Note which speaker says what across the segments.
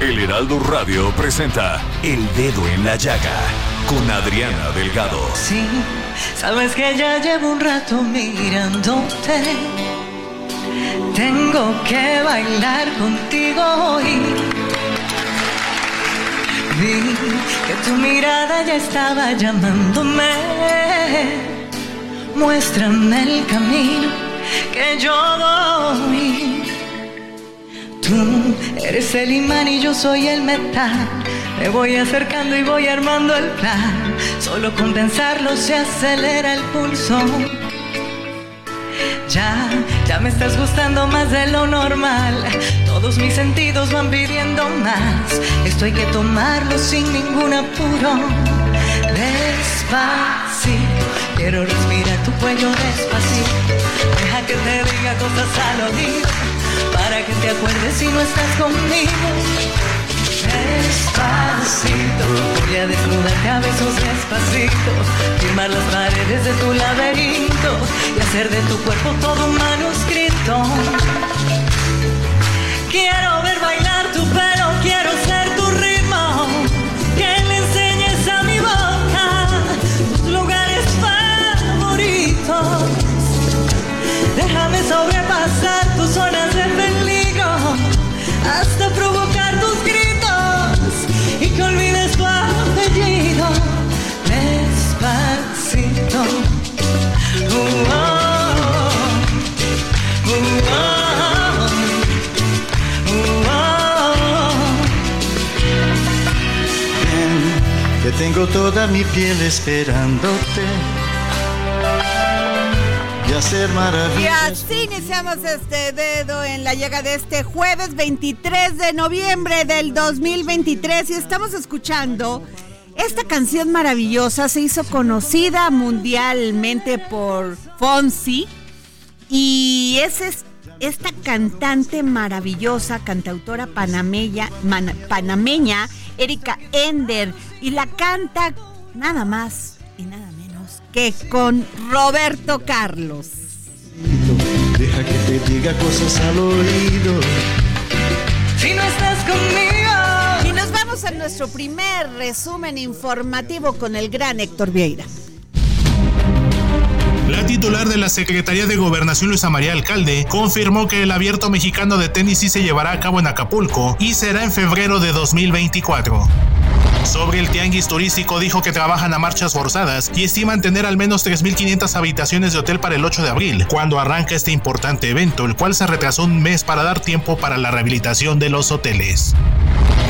Speaker 1: El Heraldo Radio presenta El Dedo en la Llaga con Adriana Delgado.
Speaker 2: Sí, sabes que ya llevo un rato mirándote. Tengo que bailar contigo hoy. Vi que tu mirada ya estaba llamándome. Muéstrame el camino que yo voy. Tú eres el imán y yo soy el metal. Me voy acercando y voy armando el plan. Solo con pensarlo se acelera el pulso. Ya, ya me estás gustando más de lo normal. Todos mis sentidos van pidiendo más. Esto hay que tomarlo sin ningún apuro. Despacito, quiero respirar tu cuello despacito. Deja que te diga cosas al oído para que te acuerdes si no estás conmigo. Despacito, voy a desnudarte a besos despacito, firmar las paredes de tu laberinto y hacer de tu cuerpo todo un manuscrito. Quiero ver
Speaker 3: tengo toda mi piel esperándote. Y hacer
Speaker 4: Y
Speaker 3: maravillas.
Speaker 4: así iniciamos este dedo en la llega de este jueves 23 de noviembre del 2023 y estamos escuchando esta canción maravillosa, se hizo conocida mundialmente por Fonsi y es es- esta cantante maravillosa, cantautora panameña, panameña, Erika Ender, y la canta nada más y nada menos que con Roberto Carlos.
Speaker 3: Deja que te diga cosas al oído.
Speaker 2: Si no estás conmigo.
Speaker 4: Y nos vamos a nuestro primer resumen informativo con el gran Héctor Vieira.
Speaker 5: La titular de la Secretaría de Gobernación, Luisa María Alcalde, confirmó que el abierto mexicano de tenis sí se llevará a cabo en Acapulco y será en febrero de 2024. Sobre el tianguis turístico dijo que trabajan a marchas forzadas y estiman tener al menos 3.500 habitaciones de hotel para el 8 de abril, cuando arranca este importante evento, el cual se retrasó un mes para dar tiempo para la rehabilitación de los hoteles.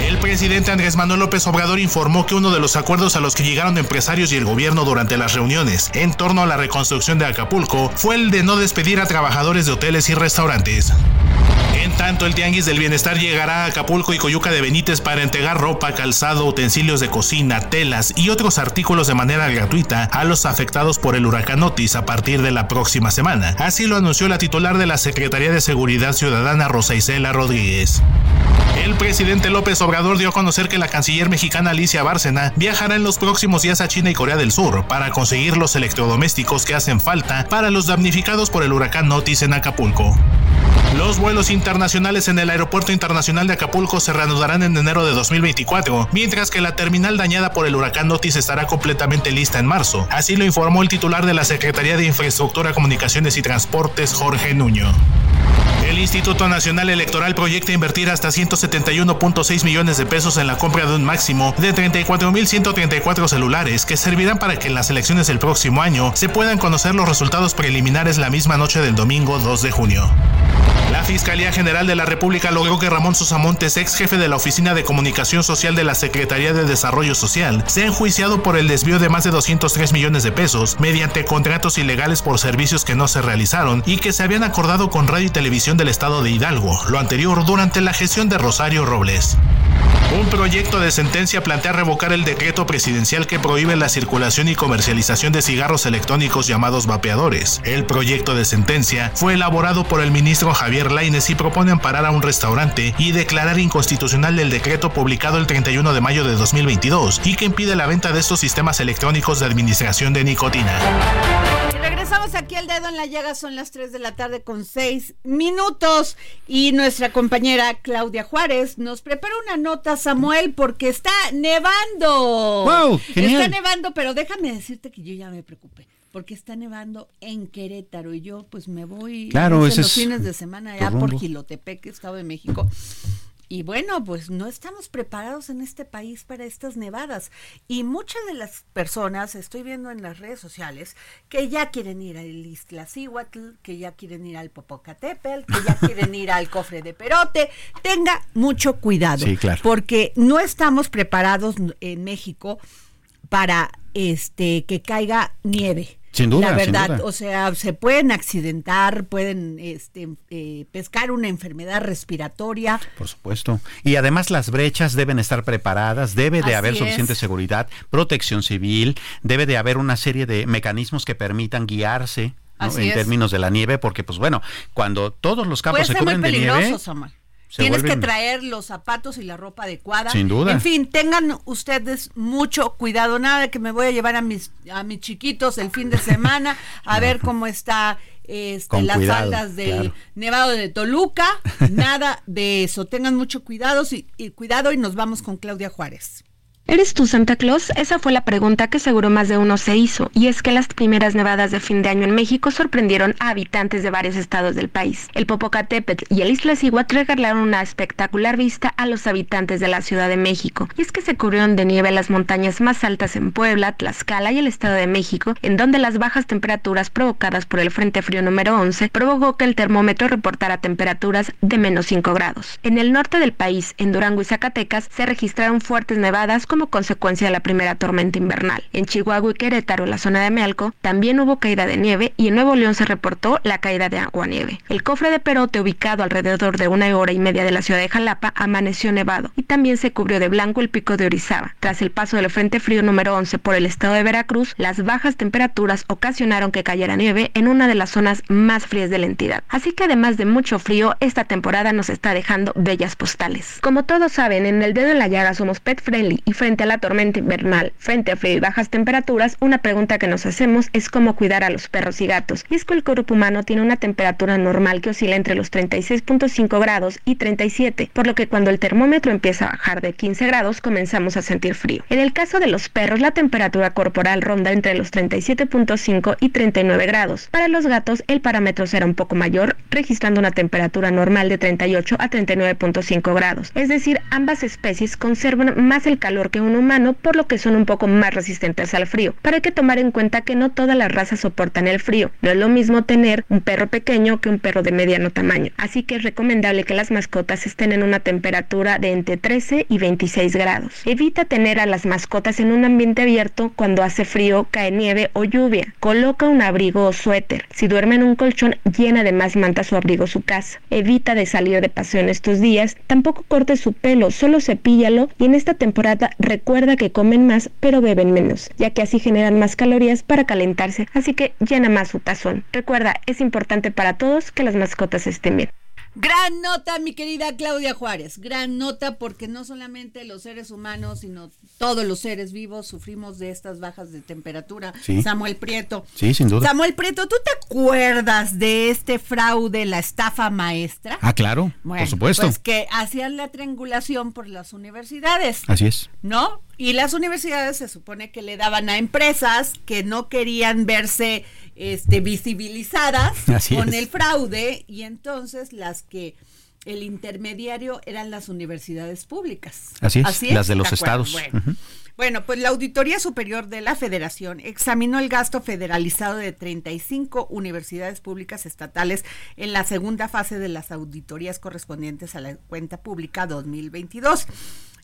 Speaker 5: El presidente Andrés Manuel López Obrador informó que uno de los acuerdos a los que llegaron empresarios y el gobierno durante las reuniones en torno a la reconstrucción de Acapulco fue el de no despedir a trabajadores de hoteles y restaurantes. En tanto, el Tianguis del Bienestar llegará a Acapulco y Coyuca de Benítez para entregar ropa, calzado, utensilios de cocina, telas y otros artículos de manera gratuita a los afectados por el huracán Otis a partir de la próxima semana. Así lo anunció la titular de la Secretaría de Seguridad Ciudadana, Rosa Isela Rodríguez. El presidente López Obrador dio a conocer que la canciller mexicana Alicia Bárcena viajará en los próximos días a China y Corea del Sur para conseguir los electrodomésticos que hacen falta para los damnificados por el huracán Otis en Acapulco. Los vuelos internacionales en el Aeropuerto Internacional de Acapulco se reanudarán en enero de 2024, mientras que la terminal dañada por el huracán Otis estará completamente lista en marzo. Así lo informó el titular de la Secretaría de Infraestructura, Comunicaciones y Transportes, Jorge Nuño. El Instituto Nacional Electoral proyecta invertir hasta 171.6 millones de pesos en la compra de un máximo de 34.134 celulares que servirán para que en las elecciones del próximo año se puedan conocer los resultados preliminares la misma noche del domingo 2 de junio. La Fiscalía General de la República logró que Ramón Sosamontes, ex jefe de la Oficina de Comunicación Social de la Secretaría de Desarrollo Social, sea enjuiciado por el desvío de más de 203 millones de pesos mediante contratos ilegales por servicios que no se realizaron y que se habían acordado con Radio y Televisión del Estado de Hidalgo, lo anterior durante la gestión de Rosario Robles. Un proyecto de sentencia plantea revocar el decreto presidencial que prohíbe la circulación y comercialización de cigarros electrónicos llamados vapeadores. El proyecto de sentencia fue elaborado por el ministro Javier Laines y propone amparar a un restaurante y declarar inconstitucional el decreto publicado el 31 de mayo de 2022 y que impide la venta de estos sistemas electrónicos de administración de nicotina.
Speaker 4: Regresamos aquí al dedo en la llaga, son las 3 de la tarde con 6 minutos y nuestra compañera Claudia Juárez nos prepara una nota, Samuel, porque está nevando.
Speaker 6: ¡Wow! Genial.
Speaker 4: Está nevando, pero déjame decirte que yo ya me preocupé. Porque está nevando en Querétaro y yo pues me voy
Speaker 6: Claro,
Speaker 4: en los
Speaker 6: es
Speaker 4: fines de semana allá por. Gilotepec, Estado de México. Y bueno, pues no estamos preparados en este país para estas nevadas. Y muchas de las personas, estoy viendo en las redes sociales, que ya quieren ir al Iztaccíhuatl, que ya quieren ir al Popocatépetl, que ya quieren ir al cofre de Perote. Tenga mucho cuidado.
Speaker 6: Sí, claro.
Speaker 4: Porque no estamos preparados en México para este que caiga nieve.
Speaker 6: Sin duda,
Speaker 4: La
Speaker 6: sin
Speaker 4: verdad,
Speaker 6: duda.
Speaker 4: o sea, se pueden accidentar, pueden este, eh, pescar una enfermedad respiratoria.
Speaker 6: Por supuesto. Y además las brechas deben estar preparadas, debe de
Speaker 4: Así
Speaker 6: haber
Speaker 4: es.
Speaker 6: suficiente seguridad, protección civil, debe de haber una serie de mecanismos que permitan guiarse en
Speaker 4: es.
Speaker 6: términos de la nieve, porque pues bueno, cuando todos los campos
Speaker 4: Puede
Speaker 6: se cubren de nieve,
Speaker 4: Samuel.
Speaker 6: Se
Speaker 4: Tienes
Speaker 6: vuelven-
Speaker 4: que traer los zapatos y la ropa adecuada.
Speaker 6: Sin duda.
Speaker 4: En fin, tengan ustedes mucho cuidado. Nada de que me voy a llevar a mis, a mis chiquitos el fin de semana a ver cómo está este, las
Speaker 6: cuidado,
Speaker 4: faldas del
Speaker 6: claro.
Speaker 4: Nevado de Toluca. Nada de eso. Tengan mucho cuidado y, y cuidado y nos vamos con Claudia Juárez.
Speaker 7: ¿Eres tú Santa Claus? Esa fue la pregunta que seguro más de uno se hizo, y es que las primeras nevadas de fin de año en México sorprendieron a habitantes de varios estados del país. El Popocatépetl y el Iztaccíhuatl regalaron una espectacular vista a los habitantes de la Ciudad de México, y es que se cubrieron de nieve las montañas más altas en Puebla, Tlaxcala y el Estado de México, en donde las bajas temperaturas provocadas por el Frente Frío número 11 provocó que el termómetro reportara temperaturas de menos 5 grados. En el norte del país, en Durango y Zacatecas, se registraron fuertes nevadas consecuencia de la primera tormenta invernal. En Chihuahua y Querétaro, la zona de Mealco, también hubo caída de nieve y en Nuevo León se reportó la caída de agua-nieve. El cofre de Perote, ubicado alrededor de una hora y media de la ciudad de Jalapa, amaneció nevado y también se cubrió de blanco el pico de Orizaba. Tras el paso del Frente Frío número 11 por el estado de Veracruz, las bajas temperaturas ocasionaron que cayera nieve en una de las zonas más frías de la entidad. Así que además de mucho frío, esta temporada nos está dejando bellas postales. Como todos saben, en el dedo en la llaga somos pet friendly y frente a la tormenta invernal, frente a frío y bajas temperaturas, una pregunta que nos hacemos es cómo cuidar a los perros y gatos. Y es que el cuerpo humano tiene una temperatura normal que oscila entre los 36.5 grados y 37, por lo que cuando el termómetro empieza a bajar de 15 grados comenzamos a sentir frío. En el caso de los perros, la temperatura corporal ronda entre los 37.5 y 39 grados. Para los gatos, el parámetro será un poco mayor, registrando una temperatura normal de 38 a 39.5 grados. Es decir, ambas especies conservan más el calor que un humano, por lo que son un poco más resistentes al frío. Pero hay que tomar en cuenta que no todas las razas soportan el frío. No es lo mismo tener un perro pequeño que un perro de mediano tamaño. Así que es recomendable que las mascotas estén en una temperatura de entre 13 y 26 grados. Evita tener a las mascotas en un ambiente abierto cuando hace frío, cae nieve o lluvia. Coloca un abrigo o suéter. Si duerme en un colchón, llena de más mantas o abrigo su casa. Evita de salir de paseo en estos días. Tampoco corte su pelo, solo cepíllalo y en esta temporada recuerda que comen más pero beben menos, ya que así generan más calorías para calentarse, así que llena más su tazón. Recuerda, es importante para todos que las mascotas estén bien.
Speaker 4: Gran nota, mi querida Claudia Juárez. Gran nota porque no solamente los seres humanos, sino todos los seres vivos sufrimos de estas bajas de temperatura.
Speaker 6: Sí.
Speaker 4: Samuel Prieto.
Speaker 6: Sí, sin duda.
Speaker 4: Samuel Prieto, ¿tú te acuerdas de este fraude, la estafa maestra?
Speaker 6: Ah, claro,
Speaker 4: Bueno,
Speaker 6: por supuesto.
Speaker 4: Pues que hacían la triangulación por las universidades.
Speaker 6: Así es.
Speaker 4: ¿no? Y las universidades se supone que le daban a empresas que no querían verse este, visibilizadas
Speaker 6: Así
Speaker 4: con
Speaker 6: es.
Speaker 4: el fraude y entonces las que el intermediario eran las universidades públicas.
Speaker 6: Así es, las de los
Speaker 4: ¿De acuerdo?
Speaker 6: estados.
Speaker 4: Bueno, pues la Auditoría Superior de la Federación examinó el gasto federalizado de 35 universidades públicas estatales en la segunda fase de las auditorías correspondientes a la cuenta pública 2022.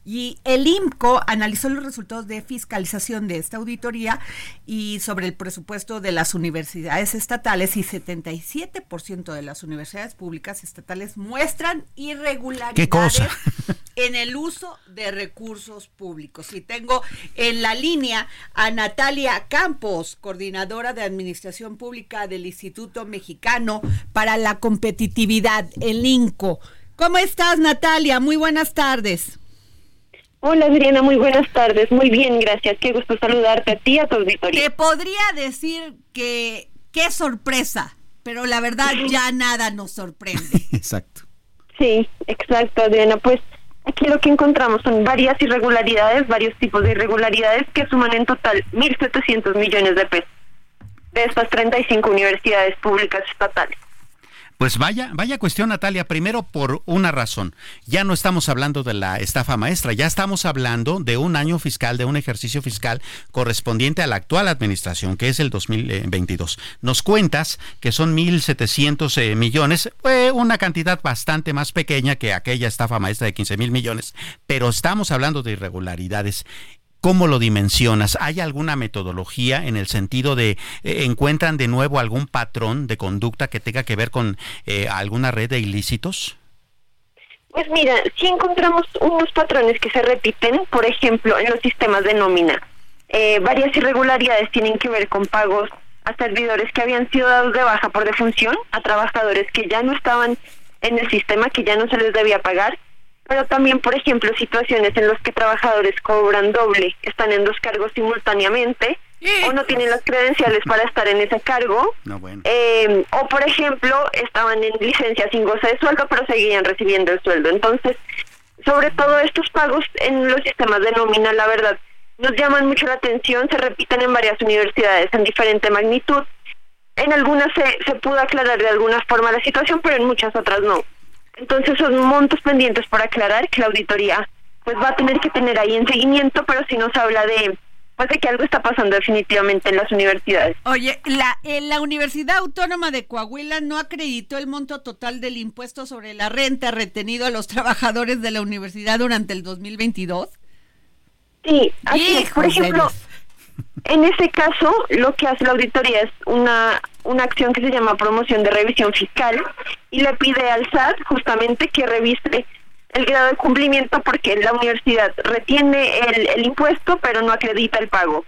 Speaker 4: Y el IMCO analizó los resultados de fiscalización de esta auditoría y sobre el presupuesto de las universidades estatales y 77% de las universidades públicas estatales muestran irregularidades
Speaker 6: ¿Qué cosa?
Speaker 4: en el uso de recursos públicos. Y tengo en la línea a Natalia Campos, coordinadora de Administración Pública del Instituto Mexicano para la Competitividad, el INCO. ¿Cómo estás, Natalia? Muy buenas tardes.
Speaker 8: Hola Adriana, muy buenas tardes. Muy bien, gracias. Qué gusto saludarte a ti y a tu auditorio.
Speaker 4: Te podría decir que qué sorpresa, pero la verdad ya nada nos sorprende.
Speaker 6: Exacto.
Speaker 8: Sí, exacto, Adriana. Pues aquí lo que encontramos son varias irregularidades, varios tipos de irregularidades que suman en total 1.700 millones de pesos de estas 35 universidades públicas estatales.
Speaker 6: Pues vaya, vaya cuestión, Natalia. Primero, por una razón. Ya no estamos hablando de la estafa maestra, ya estamos hablando de un año fiscal, de un ejercicio fiscal correspondiente a la actual administración, que es el 2022. Nos cuentas que son 1.700 eh, millones, una cantidad bastante más pequeña que aquella estafa maestra de 15 mil millones, pero estamos hablando de irregularidades. ¿Cómo lo dimensionas? ¿Hay alguna metodología en el sentido de eh, encuentran de nuevo algún patrón de conducta que tenga que ver con eh, alguna red de ilícitos?
Speaker 8: Pues mira, si encontramos unos patrones que se repiten, por ejemplo, en los sistemas de nómina. Eh, varias irregularidades tienen que ver con pagos a servidores que habían sido dados de baja por defunción, a trabajadores que ya no estaban en el sistema, que ya no se les debía pagar, pero también, por ejemplo, situaciones en las que trabajadores cobran doble, están en dos cargos simultáneamente o no tienen las credenciales para estar en ese cargo.
Speaker 6: No, bueno.
Speaker 8: Eh, o, por ejemplo, estaban en licencia sin goce de sueldo, pero seguían recibiendo el sueldo. Entonces, sobre todo estos pagos en los sistemas de nómina, la verdad, nos llaman mucho la atención, se repiten en varias universidades en diferente magnitud. En algunas se, se pudo aclarar de alguna forma la situación, pero en muchas otras no. Entonces son montos pendientes por aclarar que la auditoría pues va a tener que tener ahí en seguimiento, pero si nos habla de pues de que algo está pasando definitivamente en las universidades.
Speaker 4: Oye, la, eh, la Universidad Autónoma de Coahuila no acreditó el monto total del impuesto sobre la renta retenido a los trabajadores de la universidad durante el 2022.
Speaker 8: Sí, así es. Por ejemplo. En ese caso, lo que hace la auditoría es una, una acción que se llama promoción de revisión fiscal y le pide al SAT justamente que revise el grado de cumplimiento porque la universidad retiene el, el impuesto pero no acredita el pago.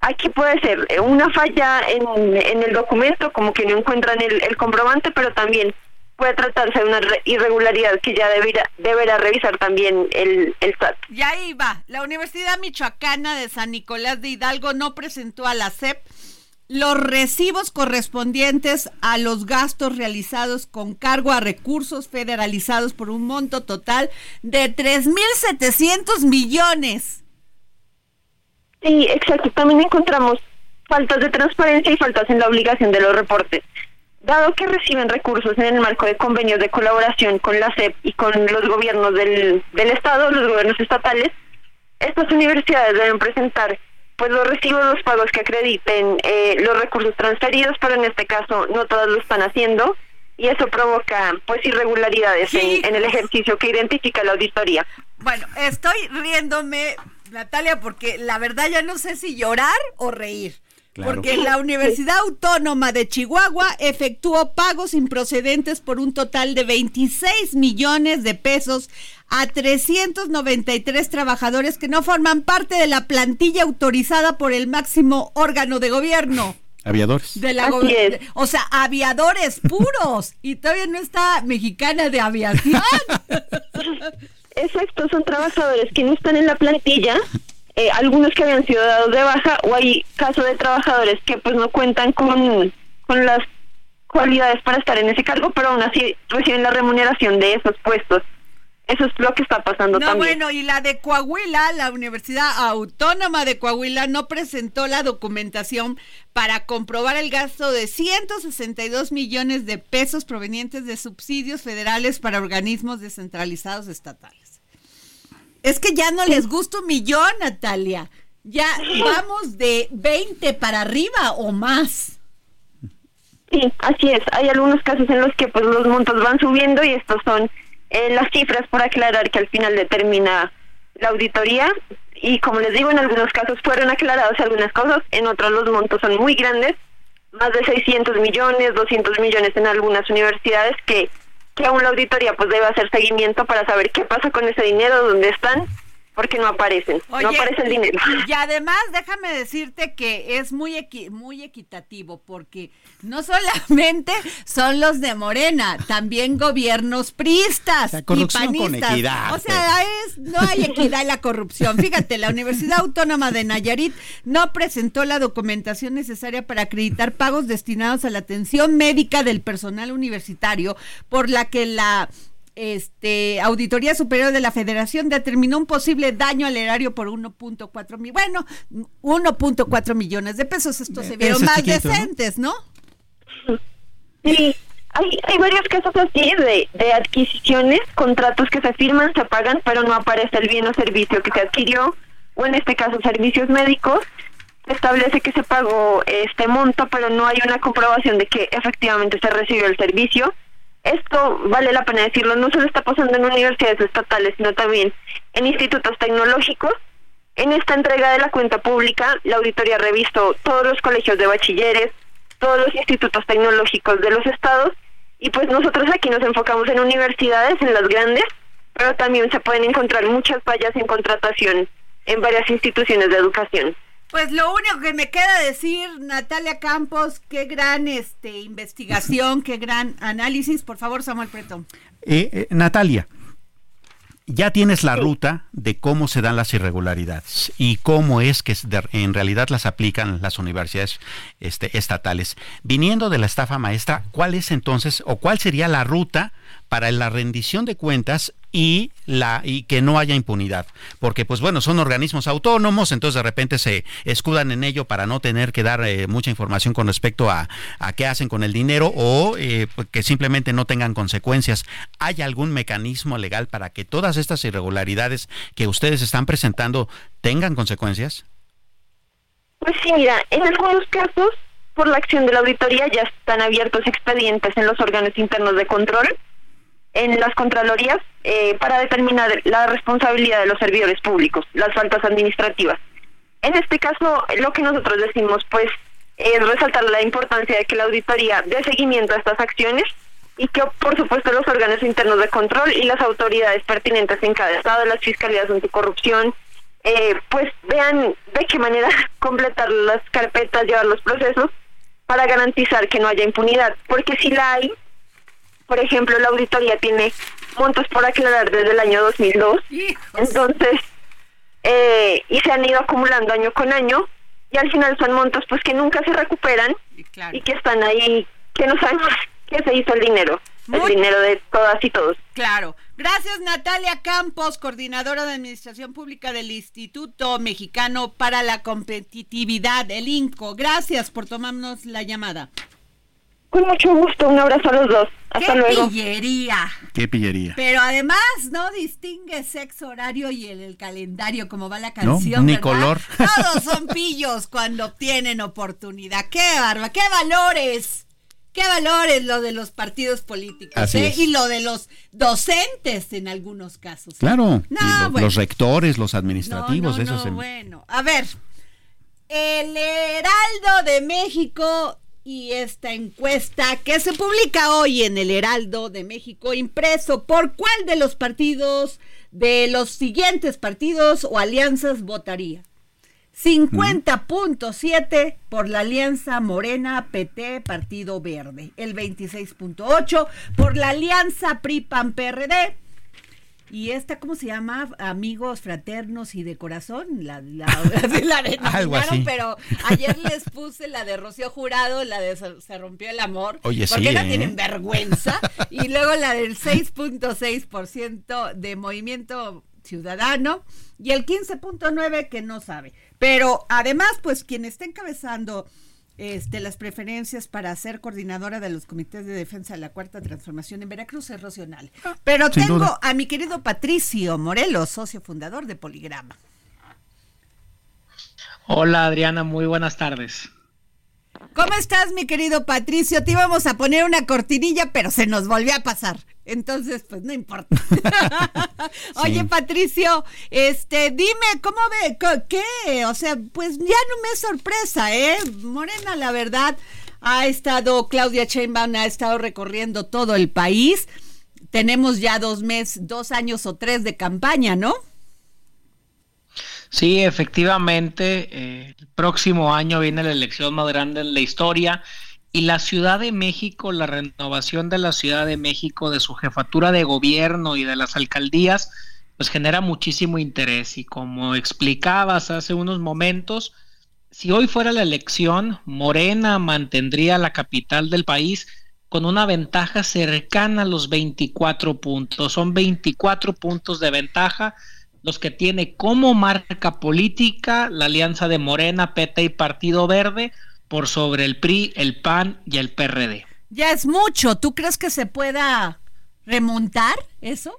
Speaker 8: Aquí puede ser una falla en, en el documento, como que no encuentran el, el comprobante, pero también puede tratarse de una re- irregularidad que ya deberá, deberá revisar también el, el SAT.
Speaker 4: Y ahí va, la Universidad Michoacana de San Nicolás de Hidalgo no presentó a la SEP los recibos correspondientes a los gastos realizados con cargo a recursos federalizados por un monto total de 3.700 millones.
Speaker 8: Sí, exacto. También encontramos faltas de transparencia y faltas en la obligación de los reportes. Dado que reciben recursos en el marco de convenios de colaboración con la SEP y con los gobiernos del, del Estado, los gobiernos estatales, estas universidades deben presentar pues los recibos, los pagos que acrediten eh, los recursos transferidos, pero en este caso no todas lo están haciendo y eso provoca pues irregularidades
Speaker 4: Sí.
Speaker 8: en, en el ejercicio que identifica la auditoría.
Speaker 4: Bueno, estoy riéndome, Natalia, porque la verdad ya no sé si llorar o reír.
Speaker 6: Claro.
Speaker 4: Porque la Universidad Autónoma de Chihuahua efectuó pagos improcedentes por un total de 26 millones de pesos a 393 trabajadores que no forman parte de la plantilla autorizada por el máximo órgano de gobierno.
Speaker 6: Aviadores.
Speaker 4: De la
Speaker 8: Así
Speaker 4: go-
Speaker 8: es.
Speaker 4: de- o sea, aviadores puros. y todavía no está mexicana de aviación.
Speaker 8: Exacto, son trabajadores que no están en la plantilla, eh, algunos que habían sido dados de baja, o hay casos de trabajadores que pues no cuentan con, con las cualidades para estar en ese cargo, pero aún así reciben la remuneración de esos puestos. Eso es lo que está pasando
Speaker 4: No,
Speaker 8: también.
Speaker 4: bueno, y la de Coahuila, la Universidad Autónoma de Coahuila no presentó la documentación para comprobar el gasto de 162 millones de pesos provenientes de subsidios federales para organismos descentralizados estatales. Es que ya no les gusta un millón, Natalia. Ya vamos de 20 para arriba o más.
Speaker 8: Sí, así es. Hay algunos casos en los que pues los montos van subiendo y estos son eh, las cifras por aclarar que al final determina la auditoría y como les digo en algunos casos fueron aclaradas algunas cosas, en otros los montos son muy grandes, más de 600 millones, 200 millones en algunas universidades que que aún la auditoría pues debe hacer seguimiento para saber qué pasa con ese dinero, dónde están, porque no aparecen, no aparece el dinero.
Speaker 4: Y además, déjame decirte que es muy equi- muy equitativo porque no solamente son los de Morena, también gobiernos pristas
Speaker 6: La
Speaker 4: y
Speaker 6: corrupción con
Speaker 4: panistas.
Speaker 6: equidad,
Speaker 4: O sea, es, no hay equidad en la corrupción. Fíjate, la Universidad Autónoma de Nayarit no presentó la documentación necesaria para acreditar pagos destinados a la atención médica del personal universitario, por la que la este, Auditoría Superior de la Federación determinó un posible daño al erario por 1.4 mil, bueno, 1.4 millones de pesos. Estos se vieron más
Speaker 6: chiquito, ¿no?
Speaker 4: decentes, ¿no?
Speaker 8: Sí, hay, hay varios casos así de, de adquisiciones, contratos que se firman, se pagan, pero no aparece el bien o servicio que se adquirió, o en este caso servicios médicos. Se establece que se pagó este monto, pero no hay una comprobación de que efectivamente se recibió el servicio. Esto vale la pena decirlo, no solo está pasando en universidades estatales, sino también en institutos tecnológicos. En esta entrega de la cuenta pública, la auditoría revisó todos los colegios de bachilleres, todos los institutos tecnológicos de los estados y pues nosotros aquí nos enfocamos en universidades, en las grandes, pero también se pueden encontrar muchas fallas en contratación en varias instituciones de educación.
Speaker 4: Pues lo único que me queda decir, Natalia Campos, qué gran este investigación, qué gran análisis. Por favor, Samuel Preto.
Speaker 6: Eh, eh, Natalia, ya tienes la ruta de cómo se dan las irregularidades y cómo es que en realidad las aplican las universidades este, estatales. Viniendo de la estafa maestra, ¿cuál es entonces o cuál sería la ruta para la rendición de cuentas y la y que no haya impunidad? Porque pues bueno, son organismos autónomos, entonces de repente se escudan en ello para no tener que dar eh, mucha información con respecto a, a qué hacen con el dinero o eh, pues, que simplemente no tengan consecuencias. ¿Hay algún mecanismo legal para que todas estas irregularidades que ustedes están presentando tengan consecuencias?
Speaker 8: Pues sí, mira, en algunos casos, por la acción de la auditoría, ya están abiertos expedientes en los órganos internos de control, en las contralorías, eh, para determinar la responsabilidad de los servidores públicos, las faltas administrativas. En este caso, lo que nosotros decimos, pues, es resaltar la importancia de que la auditoría dé seguimiento a estas acciones y que, por supuesto, los órganos internos de control y las autoridades pertinentes en cada estado, las fiscalías anticorrupción, eh, pues vean de qué manera completar las carpetas, llevar los procesos para garantizar que no haya impunidad. Porque si la hay, por ejemplo, la auditoría tiene montos por aclarar desde el año 2002, entonces, eh, y se han ido acumulando año con año, y al final son montos pues que nunca se recuperan
Speaker 4: claro.
Speaker 8: y que están ahí, que no sabemos qué se hizo el dinero, el dinero de todas y todos.
Speaker 4: Claro. Gracias, Natalia Campos, coordinadora de Administración Pública del Instituto Mexicano para la Competitividad, el INCO. Gracias por tomarnos la llamada.
Speaker 8: Con mucho gusto, un abrazo a los dos. Hasta
Speaker 4: ¡Qué
Speaker 8: luego.
Speaker 4: pillería!
Speaker 6: ¿Qué pillería?
Speaker 4: Pero además no distingue sexo horario y el, el calendario como va la canción.
Speaker 6: ni
Speaker 4: ¿verdad?
Speaker 6: color.
Speaker 4: Todos son pillos cuando obtienen oportunidad. ¡Qué barba! ¡Qué valores! ¡Qué valores lo de los partidos políticos!
Speaker 6: Así
Speaker 4: ¿eh?
Speaker 6: es.
Speaker 4: Y lo de los docentes en algunos casos.
Speaker 6: Claro,
Speaker 4: No,
Speaker 6: lo-
Speaker 4: bueno.
Speaker 6: los rectores, los
Speaker 4: No,
Speaker 6: administrativos,
Speaker 4: no,
Speaker 6: esos
Speaker 4: no,
Speaker 6: en-
Speaker 4: bueno. A ver, el Heraldo de México y esta encuesta que se publica hoy en el Heraldo de México impreso, ¿por cuál de los partidos, de los siguientes partidos o alianzas votaría? 50.7 por la Alianza Morena PT Partido Verde, el 26.8 por la Alianza PRI PAN PRD. Y esta, ¿cómo se llama? Amigos fraternos y de corazón. La, la, la denominaron, pero ayer les puse la de Rocío Jurado, la de Se rompió el amor.
Speaker 6: Oye,
Speaker 4: porque
Speaker 6: sí,
Speaker 4: no
Speaker 6: ¿eh?
Speaker 4: tienen vergüenza. y luego la del 6.6% de Movimiento Ciudadano y el 15.9% que no sabe. Pero además, pues quien está encabezando este, las preferencias para ser coordinadora de los comités de defensa de la Cuarta Transformación en Veracruz es Racional. Pero
Speaker 6: sin
Speaker 4: tengo
Speaker 6: duda.
Speaker 4: a mi querido Patricio Morelos, socio fundador de Poligrama.
Speaker 9: Hola Adriana, muy buenas tardes.
Speaker 4: ¿Cómo estás, mi querido Patricio? Te íbamos a poner una cortinilla, pero se nos volvió a pasar. Entonces, pues no importa. Oye, Patricio, este, dime, ¿cómo ve? ¿Qué? O sea, pues ya no me es sorpresa, ¿eh? Morena, la verdad, ha estado, Claudia Sheinbaum ha estado recorriendo todo el país. Tenemos ya dos meses, dos años o tres de campaña, ¿no?
Speaker 9: Sí, efectivamente, eh, el próximo año viene la elección más grande en la historia y la Ciudad de México, la renovación de la Ciudad de México, de su jefatura de gobierno y de las alcaldías, pues genera muchísimo interés y como explicabas hace unos momentos, si hoy fuera la elección, Morena mantendría la capital del país con una ventaja cercana a los 24 puntos. Son 24 puntos de ventaja los que tiene como marca política la alianza de Morena, PT y Partido Verde por sobre el PRI, el PAN y el PRD.
Speaker 4: Ya es mucho. ¿Tú crees que se pueda remontar eso?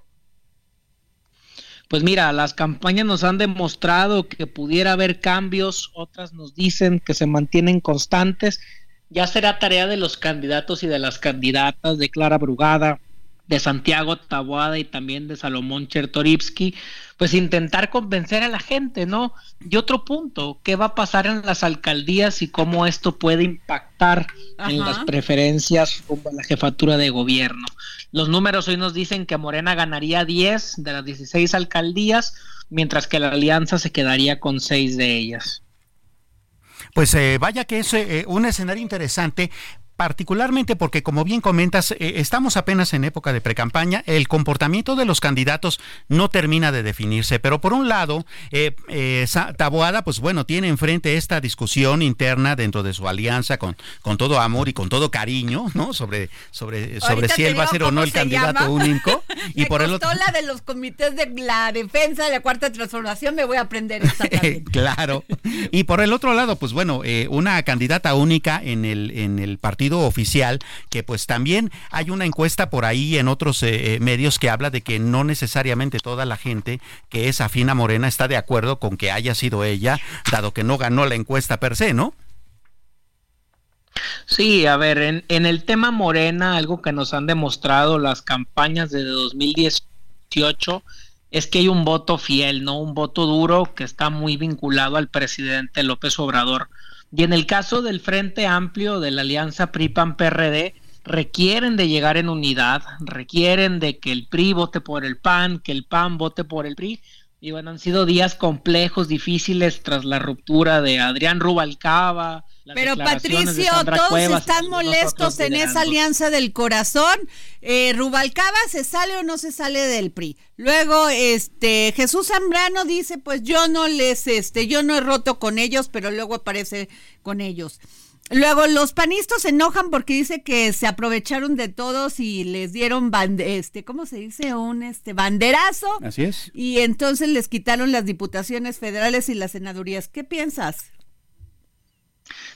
Speaker 9: Pues mira, las campañas nos han demostrado que pudiera haber cambios, otras nos dicen que se mantienen constantes. Ya será tarea de los candidatos y de las candidatas de Clara Brugada, de Santiago Taboada y también de Salomón Chertorivsky, pues intentar convencer a la gente, ¿no? Y otro punto, ¿qué va a pasar en las alcaldías y cómo esto puede impactar en las preferencias rumbo a la jefatura de gobierno? Los números hoy nos dicen que Morena ganaría 10 de las 16 alcaldías, mientras que la alianza se quedaría con 6 de ellas.
Speaker 6: Pues eh, vaya que es eh, un escenario interesante. Particularmente porque, como bien comentas, eh, estamos apenas en época de precampaña, el comportamiento de los candidatos no termina de definirse, pero por un lado, eh, eh, Taboada, pues bueno, tiene enfrente esta discusión interna dentro de su alianza con, con todo amor y con todo cariño, ¿no? Sobre, sobre, sobre
Speaker 4: Ahorita
Speaker 6: si él va a ser o no el candidato
Speaker 4: llama.
Speaker 6: único. Y
Speaker 4: Me
Speaker 6: por el otro.
Speaker 4: la de los comités de la defensa de la cuarta transformación, me voy a aprender esta también.
Speaker 6: claro. Y por el otro lado, pues bueno, eh, una candidata única en el, en el partido oficial, que pues también hay una encuesta por ahí en otros eh, eh, medios que habla de que no necesariamente toda la gente que es afín a Morena está de acuerdo con que haya sido ella, dado que no ganó la encuesta per se, ¿no?
Speaker 9: Sí, a ver, en, en el tema Morena, algo que nos han demostrado las campañas de 2018 es que hay un voto fiel, ¿no? Un voto duro que está muy vinculado al presidente López Obrador. Y en el caso del Frente Amplio de la Alianza PRI-PAN-PRD, requieren de llegar en unidad, requieren de que el PRI vote por el PAN, que el PAN vote por el PRI. Y bueno, han sido días complejos, difíciles tras la ruptura de Adrián Rubalcaba. Las
Speaker 4: Pero Patricio, todos
Speaker 9: Cuevas
Speaker 4: están molestos en esa alianza del corazón. Eh, Rubalcaba se sale o no se sale del PRI. Luego, este Jesús Zambrano dice, pues yo no les, este, yo no he roto con ellos, pero luego aparece con ellos. Luego los panistas se enojan porque dice que se aprovecharon de todos y les dieron bande- este, ¿cómo se dice? Un este banderazo.
Speaker 6: Así es.
Speaker 4: Y entonces les quitaron las diputaciones federales y las senadurías. ¿Qué piensas?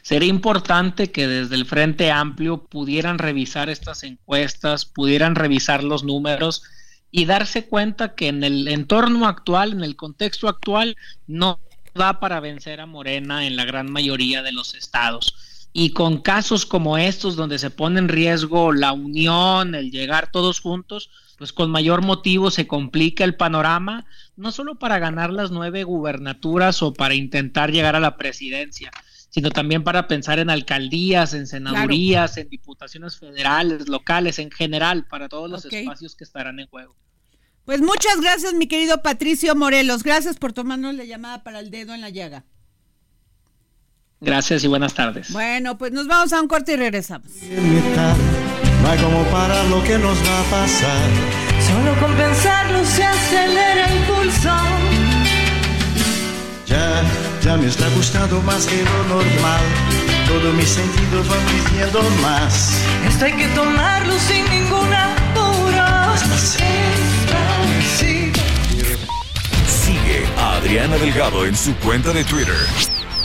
Speaker 9: Sería importante que desde el Frente Amplio pudieran revisar estas encuestas, pudieran revisar los números y darse cuenta que en el entorno actual, en el contexto actual, no da para vencer a Morena en la gran mayoría de los estados. Y con casos como estos, donde se pone en riesgo la unión, el llegar todos juntos, pues con mayor motivo se complica el panorama, no solo para ganar las nueve gubernaturas o para intentar llegar a la presidencia, sino también para pensar en alcaldías, en senadurías, en diputaciones federales, locales, en general, para todos los espacios que estarán en juego.
Speaker 4: Pues muchas gracias, mi querido Patricio Morelos. Gracias por tomarnos la llamada para el dedo en la llaga.
Speaker 9: Gracias y buenas tardes.
Speaker 4: Bueno, pues nos vamos a un corte y regresamos.
Speaker 3: No hay como parar lo que nos va a pasar.
Speaker 2: Solo con pensarlo se acelera el pulso.
Speaker 3: Ya, ya me está gustando más que lo normal. Todos mis sentidos van pidiendo más.
Speaker 2: Esto hay que tomarlo sin ningún apuro.
Speaker 1: Sigue a Adriana Delgado en su cuenta de Twitter.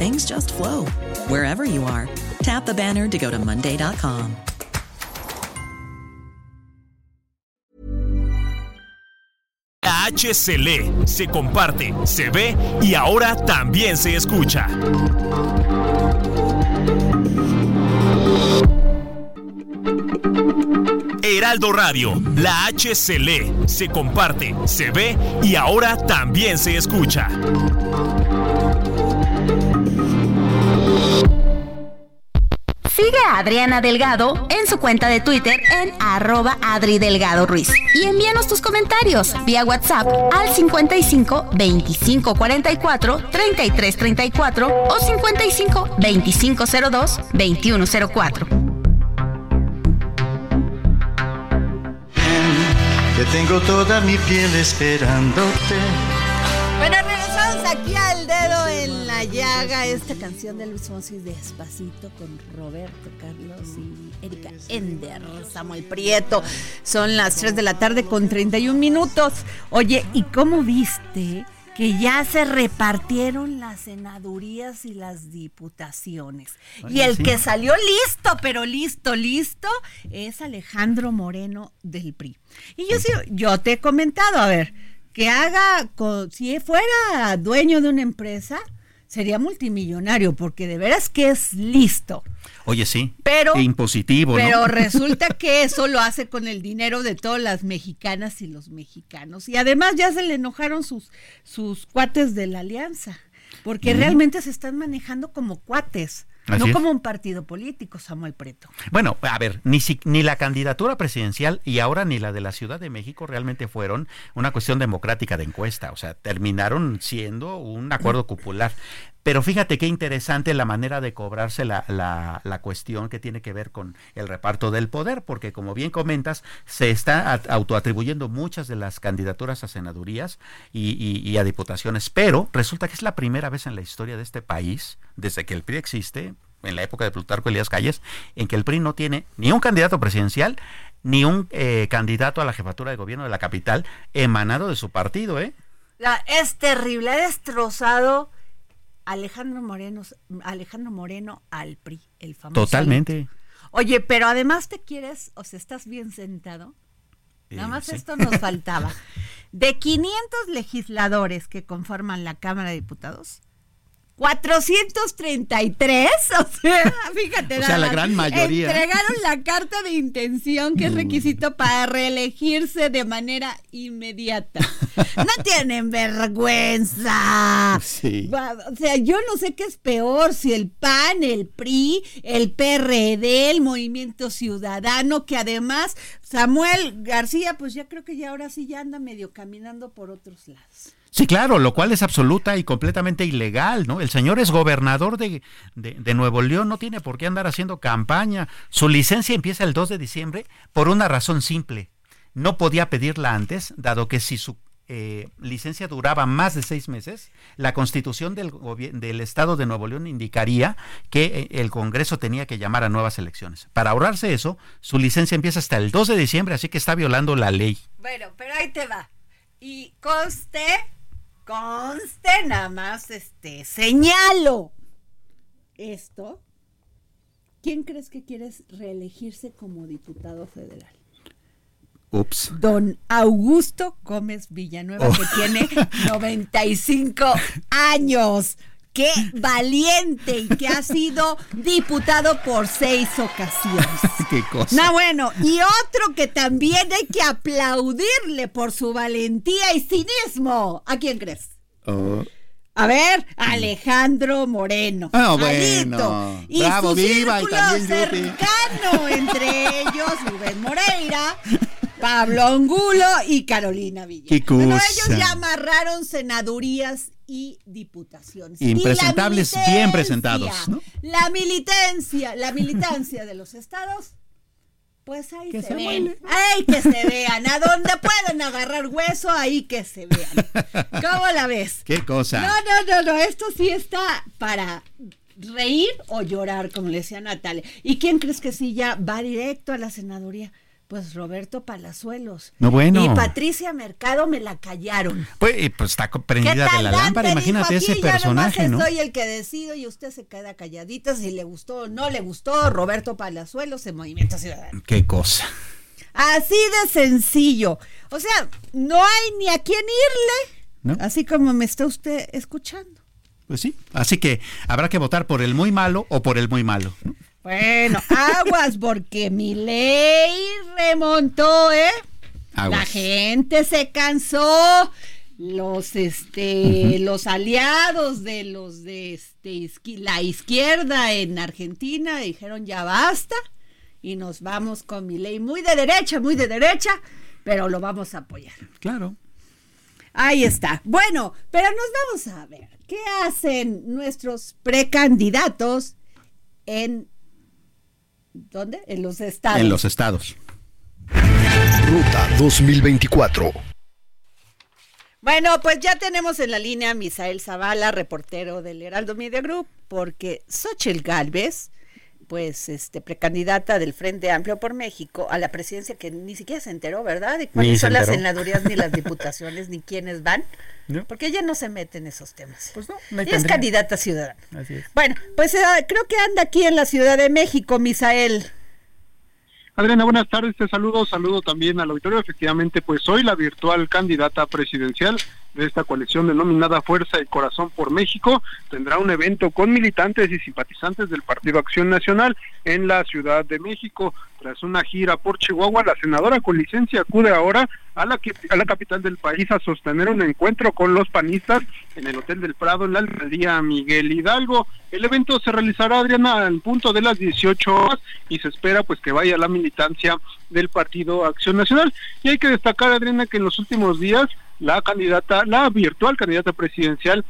Speaker 10: things just flow wherever you are. Tap the banner to go to Monday.com.
Speaker 11: La H se comparte, se ve y ahora también se escucha. Heraldo Radio, la H se lee, se comparte, se ve y ahora también se escucha.
Speaker 12: A Adriana Delgado en su cuenta de Twitter en arroba Adri Delgado Ruiz. Y envíanos tus comentarios vía WhatsApp al 55 25 44 33 34 o 55 25 02 21 04.
Speaker 3: Que tengo toda mi piel esperándote.
Speaker 4: Aquí al dedo en la llaga. Esta canción de Luis Fonsi Despacito con Roberto Carlos y Erika Ender, Samuel Prieto. Son las 3 de la tarde con 31 minutos. Oye, ¿y cómo viste que ya se repartieron las senadurías y las diputaciones? y el
Speaker 6: sí.
Speaker 4: que salió listo, pero listo, listo, es Alejandro Moreno del PRI. Y yo sí, yo te he comentado, a ver, que haga, co- si fuera dueño de una empresa, sería multimillonario, porque de veras que es listo.
Speaker 6: Oye, sí.
Speaker 4: Pero-
Speaker 6: E impositivo, ¿no?
Speaker 4: Pero resulta que eso lo hace con el dinero de todas las mexicanas y los mexicanos. Y además ya se le enojaron sus, sus cuates de la alianza, porque realmente se están manejando como cuates,
Speaker 6: Así
Speaker 4: no
Speaker 6: es.
Speaker 4: como un partido político, Samuel Preto.
Speaker 6: Bueno, a ver, ni, si- ni la candidatura presidencial y ahora ni la de la Ciudad de México realmente fueron una cuestión democrática de encuesta, o sea, terminaron siendo un acuerdo popular. Pero fíjate qué interesante la manera de cobrarse la, la- la cuestión que tiene que ver con el reparto del poder, porque como bien comentas, se está autoatribuyendo muchas de las candidaturas a senadurías y, y- y a diputaciones, pero resulta que es la primera vez en la historia de este país, desde que el PRI existe, en la época de Plutarco Elías Calles, en que el PRI no tiene ni un candidato presidencial ni un eh, candidato a la jefatura de gobierno de la capital emanado de su partido, ¿eh?
Speaker 4: La- es terrible, ha destrozado Alejandro Moreno, Alejandro Moreno al PRI, el famoso.
Speaker 6: Totalmente.
Speaker 4: Oye, pero además te quieres, o sea, estás bien sentado. Nada
Speaker 6: Eh,
Speaker 4: más
Speaker 6: sí.
Speaker 4: esto nos faltaba. De 500 legisladores que conforman la Cámara de Diputados, 433, o sea, fíjate.
Speaker 6: O sea, la gran mayoría.
Speaker 4: Entregaron la carta de intención que es requisito para reelegirse de manera inmediata. No tienen vergüenza.
Speaker 6: Sí.
Speaker 4: O sea, yo no sé qué es peor, si el PAN, el PRI, el PRD, el Movimiento Ciudadano, que además Samuel García, pues ya creo que ya ahora sí ya anda medio caminando por otros lados.
Speaker 6: Sí, claro, lo cual es absoluta y completamente ilegal, ¿no? El señor es gobernador de, de- Nuevo León, no tiene por qué andar haciendo campaña. Su licencia empieza el 2 de diciembre por una razón simple. No podía pedirla antes, dado que si su eh, licencia duraba más de seis meses, la constitución del, del Estado de Nuevo León indicaría que eh, el Congreso tenía que llamar a nuevas elecciones. Para ahorrarse eso, su licencia empieza hasta el 2 de diciembre, así que está violando la ley.
Speaker 4: Bueno, pero ahí te va. Y conste, conste nada más, este, señalo esto. ¿Quién crees que quieres reelegirse como diputado federal?
Speaker 6: Ups.
Speaker 4: Don Augusto Gómez Villanueva,
Speaker 6: Oh.
Speaker 4: que tiene 95 años. Qué valiente y que ha sido diputado por seis ocasiones.
Speaker 6: Qué cosa.
Speaker 4: No, bueno, y otro que también hay que aplaudirle por su valentía y cinismo. ¿A quién crees?
Speaker 6: Oh.
Speaker 4: A ver, Alejandro Moreno.
Speaker 6: Ah, bueno.
Speaker 4: Y
Speaker 6: Bravo,
Speaker 4: su
Speaker 6: viva, y
Speaker 4: círculo
Speaker 6: Yupi.
Speaker 4: cercano, entre ellos Rubén Moreira, Pablo Angulo y Carolina Villa.
Speaker 6: Qué
Speaker 4: Bueno,
Speaker 6: cosa.
Speaker 4: ellos ya amarraron senadurías y diputaciones. Y
Speaker 6: Impresentables, bien
Speaker 4: militancia,
Speaker 6: presentados, ¿no?
Speaker 4: La militancia, la militancia de los estados, pues ahí
Speaker 6: Que
Speaker 4: se,
Speaker 6: se
Speaker 4: ven. Ahí que se vean. A donde pueden agarrar hueso, ahí que se vean. ¿Cómo la ves?
Speaker 6: Qué cosa.
Speaker 4: No, no, no, no, esto sí está para reír o llorar, como le decía Natalia. ¿Y quién crees que sí ya va directo a la senaduría? Pues Roberto Palazuelos.
Speaker 6: No, bueno.
Speaker 4: Y Patricia Mercado me la callaron.
Speaker 6: Pues, eh, pues está co-
Speaker 4: ¿Qué
Speaker 6: prendida de la lámpara, imagínate ese personaje, ¿no?
Speaker 4: soy el que decido y usted se queda calladita si le gustó o no le gustó Roberto Palazuelos en Movimiento Ciudadano.
Speaker 6: Qué cosa.
Speaker 4: Así de sencillo. O sea, no hay ni a quién irle.
Speaker 6: ¿No?
Speaker 4: Así como me está usted escuchando.
Speaker 6: Pues sí. Así que habrá que votar por el muy malo o por el muy malo. ¿no?
Speaker 4: Bueno, aguas, porque mi ley remontó, ¿eh?
Speaker 6: Aguas.
Speaker 4: La gente se cansó. Los este los aliados de los de este la izquierda en Argentina dijeron ya basta y nos vamos con mi ley muy de derecha, muy de derecha, pero lo vamos a apoyar.
Speaker 6: Claro.
Speaker 4: Ahí está. Bueno, pero nos vamos a ver qué hacen nuestros precandidatos en ¿dónde? En los estados.
Speaker 6: En los estados.
Speaker 13: Ruta 2024.
Speaker 4: Bueno, pues ya tenemos en la línea a Misael Zavala, reportero del Heraldo Media Group, porque Xochitl Galvez, pues este precandidata del Frente Amplio por México a la presidencia que ni siquiera se enteró, ¿verdad? De cuáles
Speaker 6: Ni se
Speaker 4: son las senadurías ni las diputaciones ni quiénes van,
Speaker 6: No.
Speaker 4: porque ella no se mete en esos temas.
Speaker 6: Pues no,
Speaker 4: Ella es candidata ciudadana.
Speaker 6: Así es.
Speaker 4: Bueno, pues eh, creo que anda aquí en la Ciudad de México, Misael.
Speaker 14: Adriana, buenas tardes, te saludo, saludo también al auditorio. Efectivamente, pues soy la virtual candidata presidencial de esta coalición denominada Fuerza y Corazón por México. Tendrá un evento con militantes y simpatizantes del Partido Acción Nacional en la Ciudad de México. Tras una gira por Chihuahua, la senadora con licencia acude ahora a la, capital del país a sostener un encuentro con los panistas en el Hotel del Prado en la alcaldía Miguel Hidalgo. El evento se realizará, Adriana, al punto de las 18 horas y se espera pues que vaya la militancia del Partido Acción Nacional. Y hay que destacar, Adriana, que en los últimos días la candidata, la virtual candidata presidencial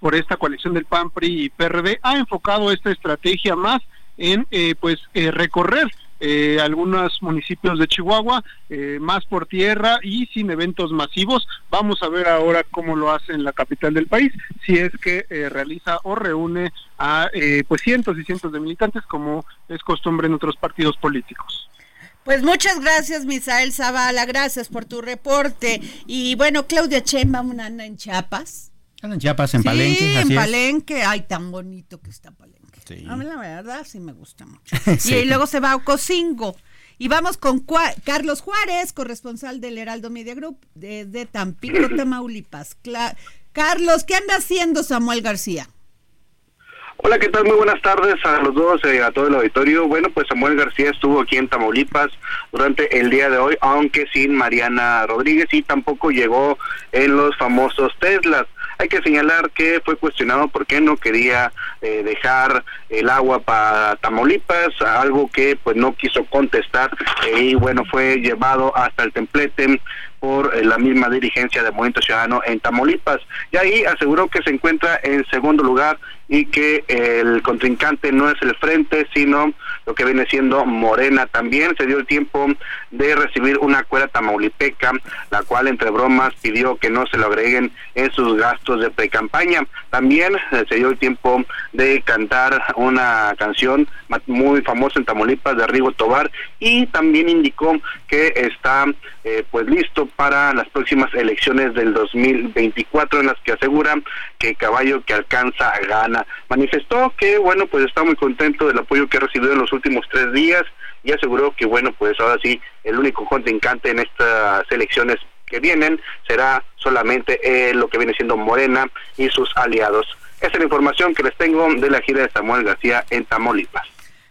Speaker 14: por esta coalición del PAN, PRI y PRD ha enfocado esta estrategia más en eh, pues eh, recorrer eh, algunos municipios de Chihuahua eh, más por tierra y sin eventos masivos. Vamos a ver ahora cómo lo hace en la capital del país, si es que eh, realiza o reúne a eh, pues cientos y cientos de militantes como es costumbre en otros partidos políticos.
Speaker 4: Pues muchas gracias, Misael Zavala, gracias por tu reporte. Y bueno, Claudia Sheinbaum anda en Chiapas.
Speaker 6: Anda en Chiapas, en
Speaker 4: sí,
Speaker 6: Palenque, así
Speaker 4: en
Speaker 6: es.
Speaker 4: Palenque. Ay, tan bonito que está Palenque.
Speaker 6: Sí.
Speaker 4: A mí la verdad sí me gusta mucho.
Speaker 6: Sí.
Speaker 4: Y luego se va a Ocosingo. Y vamos con Cua- Carlos Juárez, corresponsal del Heraldo Media Group desde Tampico, Tamaulipas. Cla- Carlos, ¿qué anda haciendo Samuel García?
Speaker 15: Hola, ¿qué tal? Muy buenas tardes a los dos, eh, a todo el auditorio. Bueno, pues Samuel García estuvo aquí en Tamaulipas durante el día de hoy, aunque sin Mariana Rodríguez y tampoco llegó en los famosos Teslas. Hay que señalar que fue cuestionado por qué no quería eh, dejar el agua para Tamaulipas, algo que pues no quiso contestar eh, y bueno, fue llevado hasta el templete por eh, la misma dirigencia de Movimiento Ciudadano en Tamaulipas. Y ahí aseguró que se encuentra en segundo lugar y que el contrincante no es el frente, sino lo que viene siendo Morena. También se dio el tiempo de recibir una cuera tamaulipeca, la cual entre bromas pidió que no se lo agreguen en sus gastos de pre-campaña. También eh, se dio el tiempo de cantar una canción muy famosa en Tamaulipas de Rigo Tobar y también indicó que está eh, pues listo para las próximas elecciones del 2024 en las que asegura que caballo que alcanza gana. Manifestó que bueno pues está muy contento del apoyo que ha recibido en los últimos tres días y aseguró que bueno pues ahora sí el único contrincante en estas elecciones que vienen será solamente eh, lo que viene siendo Morena y sus aliados. Esa es la información que les tengo de la gira de Samuel García en Tamaulipas.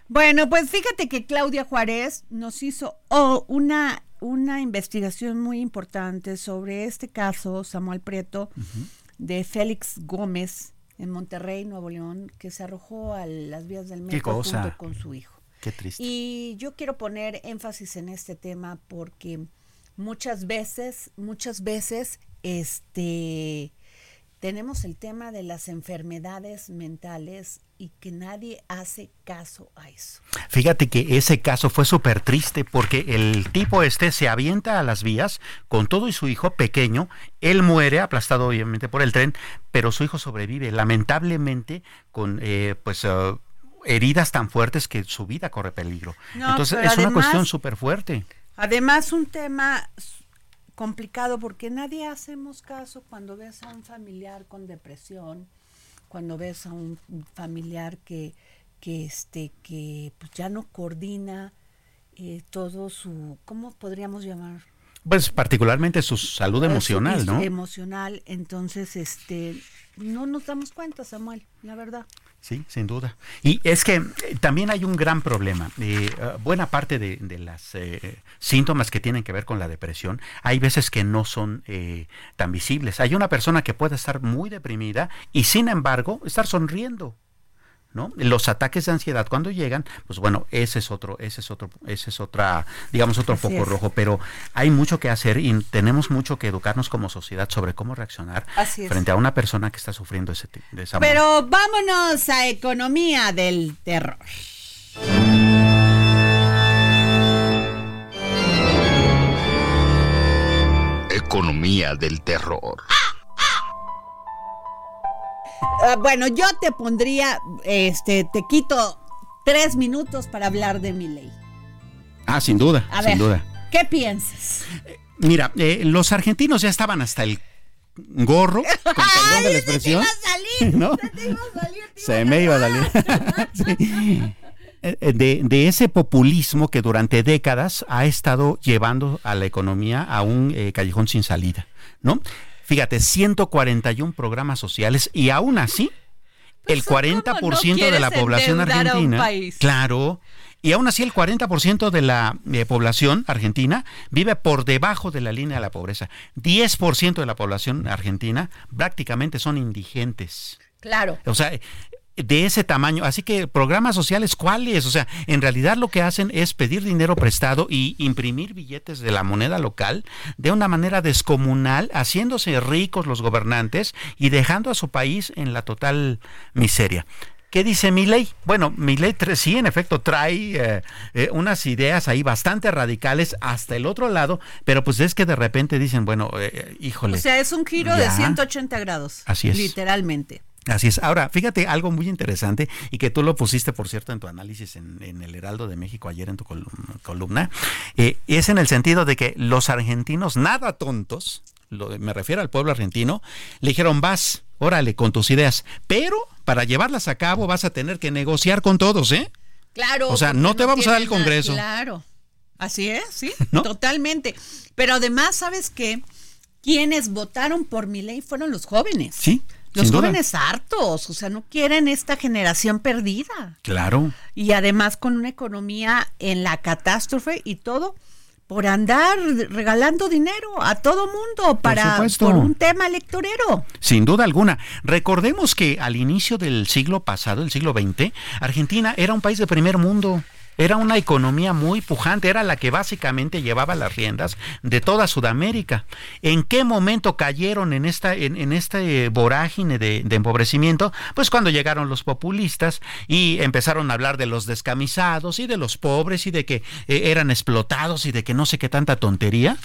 Speaker 4: Bueno, pues fíjate que Claudia Juárez nos hizo oh, una, una investigación muy importante sobre este caso, Samuel Prieto, de Félix Gómez en Monterrey, Nuevo León, que se arrojó a las vías del metro junto con su hijo.
Speaker 6: Qué triste.
Speaker 4: Y yo quiero poner énfasis en este tema porque muchas veces, muchas veces, este tenemos el tema de las enfermedades mentales y que nadie hace caso a eso.
Speaker 6: Fíjate que ese caso fue súper triste porque el tipo este se avienta a las vías con todo y su hijo pequeño. Él muere aplastado obviamente por el tren, pero su hijo sobrevive lamentablemente con eh, pues uh, heridas tan fuertes que su vida corre peligro.
Speaker 4: No,
Speaker 6: Entonces es una cuestión súper fuerte.
Speaker 4: Además, un tema complicado porque nadie hacemos caso cuando ves a un familiar con depresión, cuando ves a un familiar que, que este, que pues ya no coordina eh, todo su, ¿cómo podríamos llamar?
Speaker 6: Pues particularmente su salud emocional, ¿no?
Speaker 4: Emocional, entonces, este, no nos damos cuenta, Samuel, la verdad.
Speaker 6: Sí, sin duda. Y es que eh, también hay un gran problema. Eh, eh, buena parte de, de las eh, síntomas que tienen que ver con la depresión, hay veces que no son eh, tan visibles. Hay una persona que puede estar muy deprimida y sin embargo estar sonriendo. ¿No? Los ataques de ansiedad cuando llegan, pues bueno, ese es otro, ese es otro, ese es otra, digamos otro
Speaker 4: Así
Speaker 6: foco
Speaker 4: es.
Speaker 6: rojo, pero hay mucho que hacer y tenemos mucho que educarnos como sociedad sobre cómo reaccionar
Speaker 4: Así es.
Speaker 6: frente a una persona que está sufriendo ese, de esa
Speaker 4: Pero vámonos a economía del terror.
Speaker 1: Economía del terror.
Speaker 4: Ah, bueno, yo te pondría, este, te quito tres minutos para hablar de mi ley.
Speaker 6: Ah, sin duda,
Speaker 4: A
Speaker 6: sin
Speaker 4: ver,
Speaker 6: duda.
Speaker 4: ¿qué piensas?
Speaker 6: Mira, eh, los argentinos ya estaban hasta el gorro, con perdón de la expresión. ¿no? Se me iba a salir. Sí. Eh, eh, De, de ese populismo que durante décadas ha estado llevando a la economía a un eh, callejón sin salida, ¿no? Fíjate, 141 programas sociales y aún así el 40% de la población argentina,
Speaker 4: país?
Speaker 6: claro, y aún así el 40% de la eh, población argentina vive por debajo de la línea de la pobreza. 10% de la población argentina prácticamente son indigentes.
Speaker 4: Claro.
Speaker 6: O sea, de ese tamaño. Así que programas sociales, ¿cuáles? O sea, en realidad lo que hacen es pedir dinero prestado y imprimir billetes de la moneda local de una manera descomunal, haciéndose ricos los gobernantes y dejando a su país en la total miseria. ¿Qué dice mi ley? Bueno, mi ley sí, en efecto, trae eh, eh, unas ideas ahí bastante radicales hasta el otro lado, pero pues es que de repente dicen, bueno, eh, híjole.
Speaker 4: O sea, es un giro de
Speaker 6: ya.
Speaker 4: 180 grados.
Speaker 6: Así es.
Speaker 4: Literalmente.
Speaker 6: Así es. Ahora, fíjate algo muy interesante y que tú lo pusiste, por cierto, en tu análisis en, en el Heraldo de México ayer en tu colum- columna, eh, es en el sentido de que los argentinos, nada tontos, lo- me refiero al pueblo argentino, le dijeron, vas, órale, con tus ideas, pero para llevarlas a cabo vas a tener que negociar con todos, ¿eh?
Speaker 4: Claro.
Speaker 6: O sea, no te vamos a dar el Congreso.
Speaker 4: Claro. Así es, sí,
Speaker 6: ¿No?
Speaker 4: totalmente. Pero además, ¿sabes qué? Quienes votaron por mi ley fueron los jóvenes.
Speaker 6: Sí.
Speaker 4: Los
Speaker 6: sin duda.
Speaker 4: jóvenes hartos, o sea, no quieren esta generación perdida.
Speaker 6: Claro.
Speaker 4: Y además con una economía en la catástrofe y todo por andar regalando dinero a todo mundo para por un tema electorero.
Speaker 6: Sin duda alguna. Recordemos que al inicio del siglo pasado, el siglo XX, Argentina era un país de primer mundo. Era una economía muy pujante, era la que básicamente llevaba las riendas de toda Sudamérica. ¿En qué momento cayeron en esta en, en este vorágine de, de, empobrecimiento? Pues cuando llegaron los populistas y empezaron a hablar de los descamisados y de los pobres y de que eh, eran explotados y de que no sé qué tanta tontería.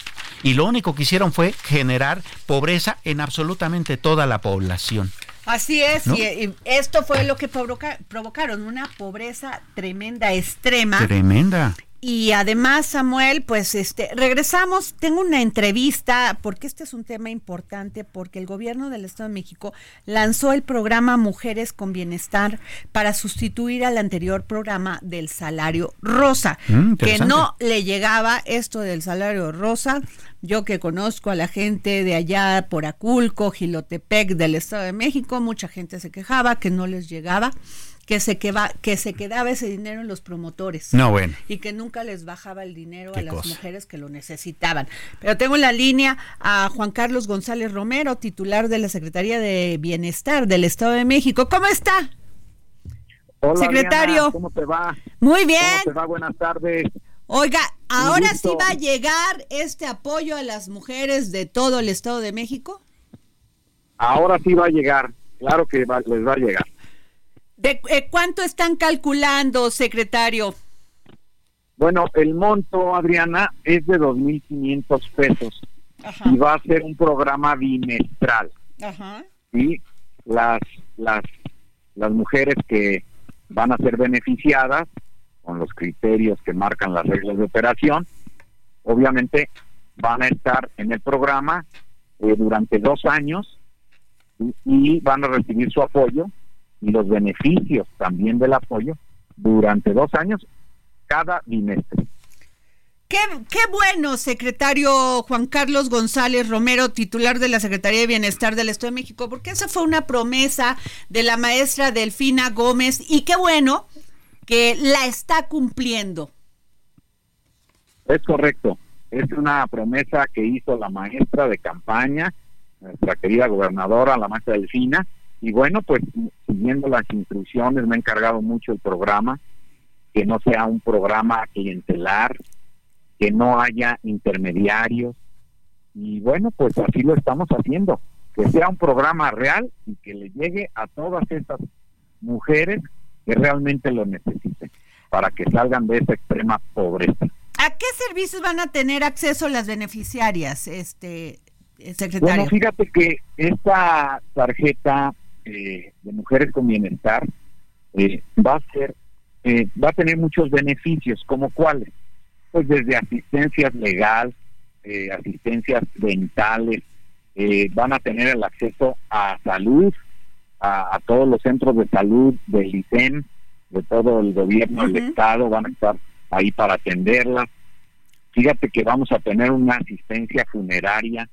Speaker 6: Y lo único que hicieron fue generar pobreza en absolutamente toda la población.
Speaker 4: Así es, y, esto fue lo que provocaron, una pobreza tremenda, extrema.
Speaker 6: Tremenda.
Speaker 4: Y además, Samuel, pues este, regresamos, tengo una entrevista, porque este es un tema importante, porque el gobierno del Estado de México lanzó el programa Mujeres con Bienestar para sustituir al anterior programa del salario rosa, mm, que no le llegaba esto del salario rosa. Yo que conozco a la gente de allá por Aculco, Gilotepec del Estado de México, mucha gente se quejaba que no les llegaba que se, queda, que se quedaba ese dinero en los promotores.
Speaker 6: No, bueno.
Speaker 4: Y que nunca les bajaba el dinero a las mujeres que lo necesitaban. Pero tengo en la línea a Juan Carlos González Romero, titular de la Secretaría de Bienestar del Estado de México. ¿Cómo está?
Speaker 16: Hola,
Speaker 4: Secretario.
Speaker 16: ¿Cómo te va?
Speaker 4: Muy bien.
Speaker 16: ¿Cómo te va? Buenas tardes.
Speaker 4: Oiga, ahora sí va a llegar este apoyo a las mujeres de todo el Estado de México.
Speaker 16: Ahora sí va a llegar, claro que les va a llegar.
Speaker 4: ¿De eh, cuánto están calculando, secretario?
Speaker 16: Bueno, el monto, Adriana, es de 2.500 pesos y va a ser un programa bimestral. Ajá. Y las, las, las mujeres que van a ser beneficiadas con los criterios que marcan las reglas de operación, obviamente van a estar en el programa eh, durante dos años y van a recibir su apoyo y los beneficios también del apoyo durante dos años cada bimestre.
Speaker 4: Qué, qué, bueno, secretario Juan Carlos González Romero, titular de la Secretaría de Bienestar del Estado de México, porque esa fue una promesa de la maestra Delfina Gómez y qué bueno que la está cumpliendo.
Speaker 16: Es correcto, es una promesa que hizo la maestra de campaña, nuestra querida gobernadora, la maestra Delfina, y bueno, pues siguiendo las instrucciones me ha encargado mucho el programa, que no sea un programa clientelar, que no haya intermediarios. Y bueno, pues así lo estamos haciendo, que sea un programa real y que le llegue a todas estas mujeres que realmente lo necesiten, para que salgan de esa extrema pobreza.
Speaker 4: ¿A qué servicios van a tener acceso las beneficiarias, este secretario?
Speaker 16: Bueno, fíjate que esta tarjeta eh, de mujeres con bienestar eh, va a ser eh, va a tener muchos beneficios. Como cuáles pues desde asistencias legal asistencias dentales van a tener el acceso a salud a, todos los centros de salud del ICEM de todo el gobierno del estado van a estar ahí para atenderlas. Fíjate que vamos a tener una asistencia funeraria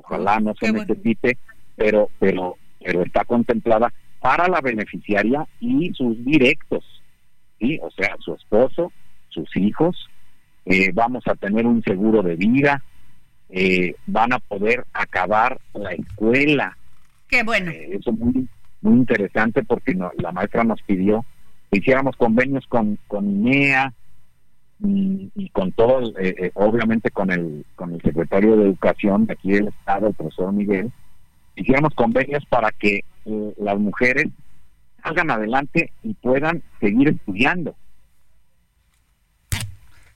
Speaker 16: ojalá no se necesite pero pero pero está contemplada para la beneficiaria y sus directos, ¿sí? o sea, su esposo, sus hijos, eh, vamos a tener un seguro de vida, eh, van a poder acabar la escuela.
Speaker 4: Qué bueno.
Speaker 16: Eh, eso es muy, muy interesante porque la maestra nos pidió que hiciéramos convenios con, con INEA y, y con todo, obviamente con el, con el secretario de Educación de aquí del Estado, el profesor Miguel, hiciéramos convenios para que eh, las mujeres salgan adelante y puedan seguir estudiando.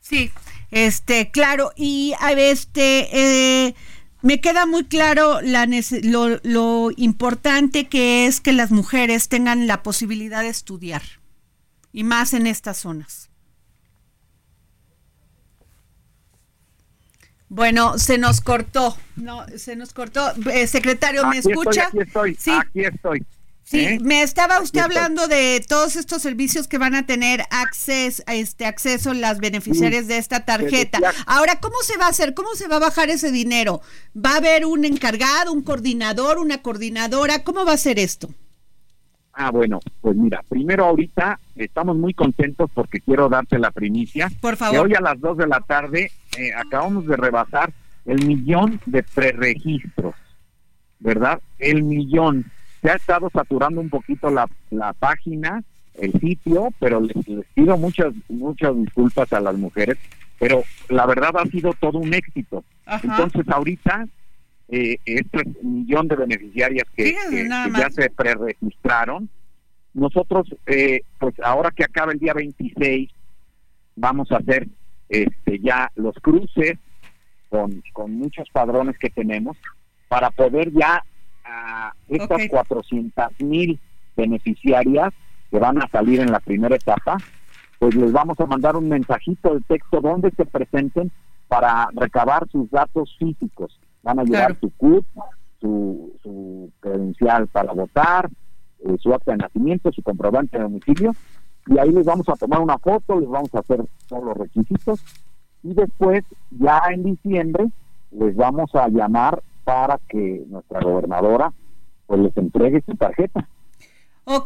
Speaker 4: Sí, este, claro, y a este, eh, me queda muy claro la, lo, lo importante que es que las mujeres tengan la posibilidad de estudiar, y más en estas zonas. Bueno, se nos cortó, no, se nos cortó. Eh, secretario, ¿me escucha?
Speaker 16: aquí estoy,
Speaker 4: sí.
Speaker 16: aquí estoy.
Speaker 4: Sí, ¿Eh? me estaba usted hablando de todos estos servicios que van a tener acceso, este acceso las beneficiarias de esta tarjeta. Ahora, ¿cómo se va a hacer? ¿Cómo se va a bajar ese dinero? ¿Va a haber un encargado, un coordinador, una coordinadora? ¿Cómo va a ser esto?
Speaker 16: Ah, bueno, pues mira, primero ahorita estamos muy contentos porque quiero darte la primicia.
Speaker 4: Por favor.
Speaker 16: Que hoy a las 2 de la tarde eh, acabamos de rebasar el millón de preregistros, ¿verdad? El millón. Se ha estado saturando un poquito la, la página el sitio, pero les, les pido muchas muchas disculpas a las mujeres, pero la verdad ha sido todo un éxito.
Speaker 4: Ajá.
Speaker 16: Entonces ahorita eh, este millón de beneficiarias que, ya se preregistraron, nosotros eh, pues ahora que acaba el día 26 vamos a hacer este ya los cruces con, con muchos padrones que tenemos para poder ya a estas
Speaker 4: Ok.
Speaker 16: 400 mil beneficiarias que van a salir en la primera etapa, pues les vamos a mandar un mensajito de texto donde se presenten para recabar sus datos físicos. Van a llevar
Speaker 4: Claro.
Speaker 16: su CUT, su, su credencial para votar, eh, su acta de nacimiento, su comprobante de domicilio, y ahí les vamos a tomar una foto, les vamos a hacer todos los requisitos, y después, ya en diciembre, les vamos a llamar para que nuestra gobernadora pues les entregue su tarjeta.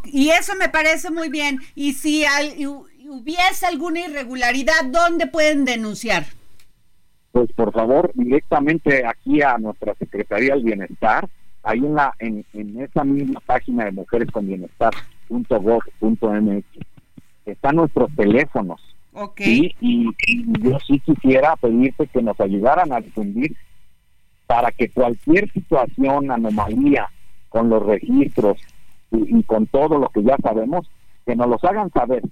Speaker 4: Y eso me parece muy bien. Y si al- hu- hubiese alguna irregularidad, ¿dónde pueden denunciar?
Speaker 16: pues por favor directamente aquí a nuestra Secretaría del Bienestar, ahí en la en, en esa misma página de mujeres con bienestar.gov.mx están nuestros teléfonos.
Speaker 4: Ok.
Speaker 16: Sí, y, y yo sí quisiera pedirte que nos ayudaran a difundir para que cualquier situación, anomalía con los registros y, y con todo lo que ya sabemos, que nos los hagan saber.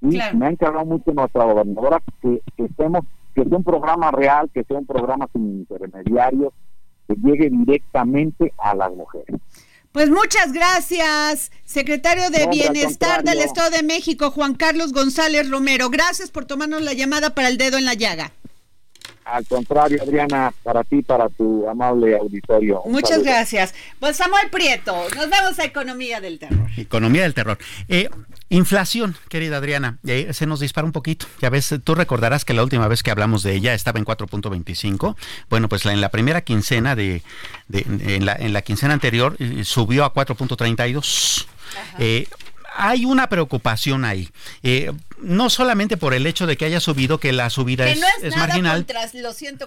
Speaker 16: Y
Speaker 4: Claro.
Speaker 16: me ha encargado mucho nuestra gobernadora que, que estemos, que sea un programa real, que sea un programa sin intermediarios, que llegue directamente a las mujeres.
Speaker 4: Pues muchas gracias, secretario de
Speaker 16: No,
Speaker 4: Bienestar del. Estado de México, Juan Carlos González Romero. Gracias por tomarnos la llamada para el dedo en la llaga.
Speaker 16: Al contrario, Adriana, para ti, para tu amable auditorio.
Speaker 4: Muchas
Speaker 16: saludo.
Speaker 4: gracias. Pues Samuel Prieto, nos vemos a Economía del Terror.
Speaker 6: Economía del terror. Eh, inflación, querida Adriana, eh, se nos dispara un poquito. Ya ves, tú recordarás que la última vez que hablamos de ella estaba en 4.25. Bueno, pues la- en la primera quincena de, de- en, la, en la quincena anterior eh, subió a 4.32. Eh, hay una preocupación ahí. Eh, no solamente por el hecho de que haya subido, que la subida
Speaker 4: Que
Speaker 6: es,
Speaker 4: no es,
Speaker 6: es
Speaker 4: nada
Speaker 6: marginal.
Speaker 4: contra los 100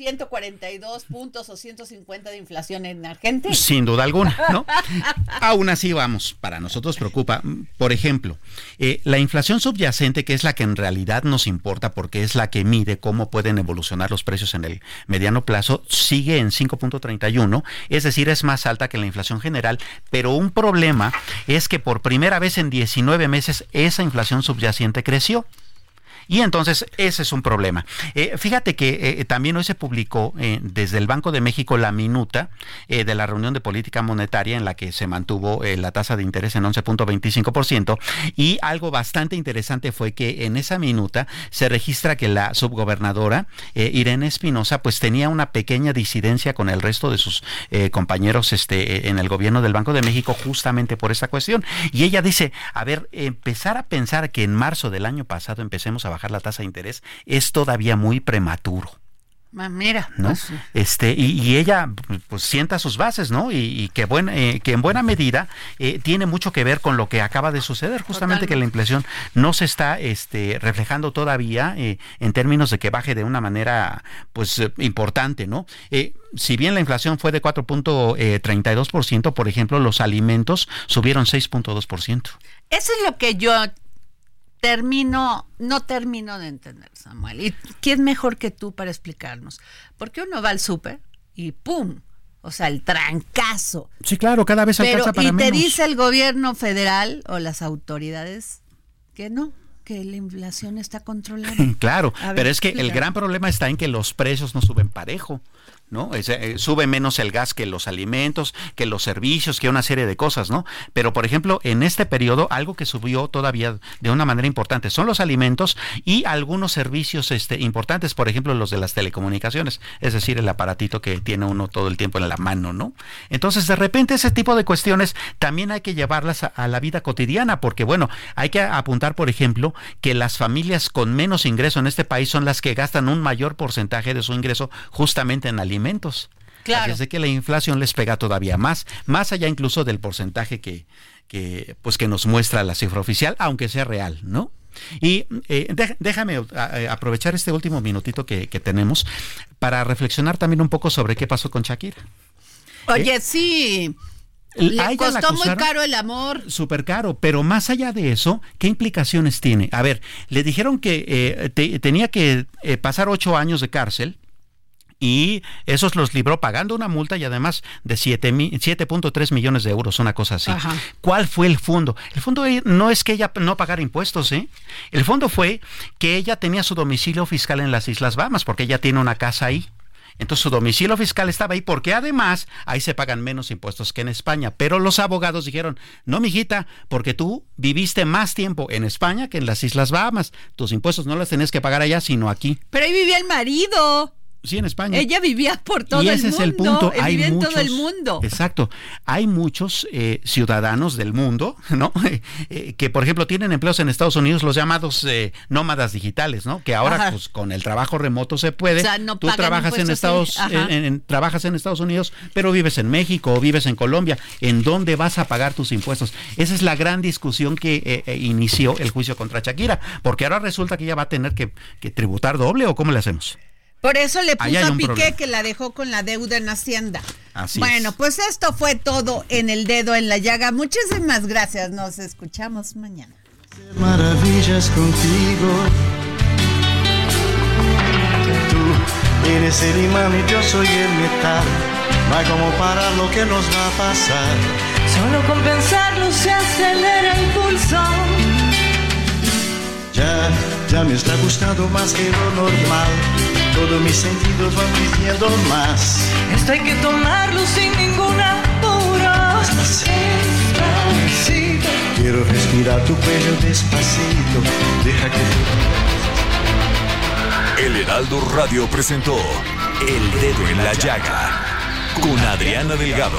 Speaker 4: 142 puntos o 150 de inflación en Argentina.
Speaker 6: Sin duda alguna, ¿no? Aún así, vamos, para nosotros preocupa. Por ejemplo, eh, la inflación subyacente, que es la que en realidad nos importa porque es la que mide cómo pueden evolucionar los precios en el mediano plazo, sigue en 5.31, es decir, es más alta que la inflación general, pero un problema es que por primera vez en 19 meses esa inflación subyacente creció. Y entonces ese es un problema. Eh, fíjate que eh, también hoy se publicó eh, desde el Banco de México la minuta de la reunión de política monetaria en la que se mantuvo la tasa de interés en 11.25% y algo bastante interesante fue que en esa minuta se registra que la subgobernadora Irene Espinosa pues tenía una pequeña disidencia con el resto de sus compañeros este, en el gobierno del Banco de México justamente por esa cuestión. Y ella dice, a ver, empezar a pensar que en marzo del año pasado empecemos a bajar la tasa de interés es todavía muy prematuro.
Speaker 4: Mira,
Speaker 6: ¿no?
Speaker 4: pues,
Speaker 6: Este, y, y ella pues sienta sus bases, ¿no? Y, y que, buen, eh, que en buena medida eh, tiene mucho que ver con lo que acaba de suceder, justamente que la inflación no se está este, reflejando todavía eh, en términos de que baje de una manera pues eh, importante, ¿no? Eh, si bien la inflación fue de 4.32%, por ejemplo, los alimentos subieron 6.2%.
Speaker 4: Eso es lo que yo termino, no termino de entender, Samuel. ¿Y quién mejor que tú para explicarnos? Porque uno va al súper y ¡pum! O sea, el trancazo.
Speaker 6: Sí, claro, cada vez
Speaker 4: Pero,
Speaker 6: alcanza para
Speaker 4: y te
Speaker 6: menos.
Speaker 4: dice el gobierno federal o las autoridades que no, que la inflación está controlada.
Speaker 6: Claro,
Speaker 4: ver,
Speaker 6: pero es que el gran problema está en que los precios no suben parejo. ¿No? Eh, sube menos el gas que los alimentos, que los servicios, que una serie de cosas, ¿no? Pero, por ejemplo, en este periodo, algo que subió todavía de una manera importante son los alimentos y algunos servicios este, importantes, por ejemplo, los de las telecomunicaciones, es decir, el aparatito que tiene uno todo el tiempo en la mano, ¿no? Entonces, de repente, ese tipo de cuestiones también hay que llevarlas a la vida cotidiana, porque, bueno, hay que apuntar, por ejemplo, que las familias con menos ingreso en este país son las que gastan un mayor porcentaje de su ingreso justamente en alimentos.
Speaker 4: Claro.
Speaker 6: Así es de que la inflación les pega todavía más, más allá incluso del porcentaje que, que, pues que nos muestra la cifra oficial, aunque sea real, ¿no? Y eh, dé- déjame eh, aprovechar este último minutito que, que tenemos para reflexionar también un poco sobre qué pasó con Shakira.
Speaker 4: Oye, sí. Le costó muy caro el amor.
Speaker 6: Súper caro, pero más allá de eso, ¿qué implicaciones tiene? A ver, le dijeron que eh, tenía que eh, pasar ocho años de cárcel y esos los libró pagando una multa y además de 7.3 millones de euros, una cosa así. ¿Cuál fue el fondo? El fondo eh, no es que ella no pagara impuestos, ¿eh? El fondo fue que ella tenía su domicilio fiscal en las Islas Bahamas porque ella tiene una casa ahí. Entonces su domicilio fiscal estaba ahí porque además ahí se pagan menos impuestos que en España. Pero los abogados dijeron, no, mijita, porque tú viviste más tiempo en España que en las Islas Bahamas. Tus impuestos no los tenés que pagar allá, sino aquí.
Speaker 4: Pero ahí vivía el marido.
Speaker 6: Sí, en España.
Speaker 4: Ella vivía por todo
Speaker 6: y
Speaker 4: ese
Speaker 6: el mundo. es el punto.
Speaker 4: Hay vivía en todo el mundo.
Speaker 6: Exacto. Hay muchos eh, ciudadanos del mundo, ¿no? Eh, que, por ejemplo, tienen empleos en Estados Unidos, los llamados eh, nómadas digitales, ¿no? Que ahora, pues, con el trabajo remoto se puede.
Speaker 4: O sea, no
Speaker 6: Tú trabajas en Estados, en, trabajas en Estados Unidos, pero vives en México o vives en Colombia. ¿En dónde vas a pagar tus impuestos? Esa es la gran discusión que inició el juicio contra Shakira, porque ahora resulta que ella va a tener que, que tributar doble o cómo le hacemos.
Speaker 4: Por eso le puso a Piqué que la dejó con la deuda en Hacienda. bueno, pues esto fue todo en el dedo en la llaga. Muchísimas gracias. Nos escuchamos mañana.
Speaker 3: Maravillas contigo. Tú eres el imán y yo soy el metal. Va como para lo que nos va a pasar.
Speaker 2: Solo con pensarlo se acelera el pulso.
Speaker 3: Ya, ya me está gustando más que lo normal todos mis sentidos van pidiendo más.
Speaker 2: Esto hay que tomarlo sin ningún apuro. Despacito.
Speaker 3: Quiero respirar tu cuello despacito. Deja que.
Speaker 1: El Heraldo Radio presentó El Dedo en la Llaga con Adriana Delgado.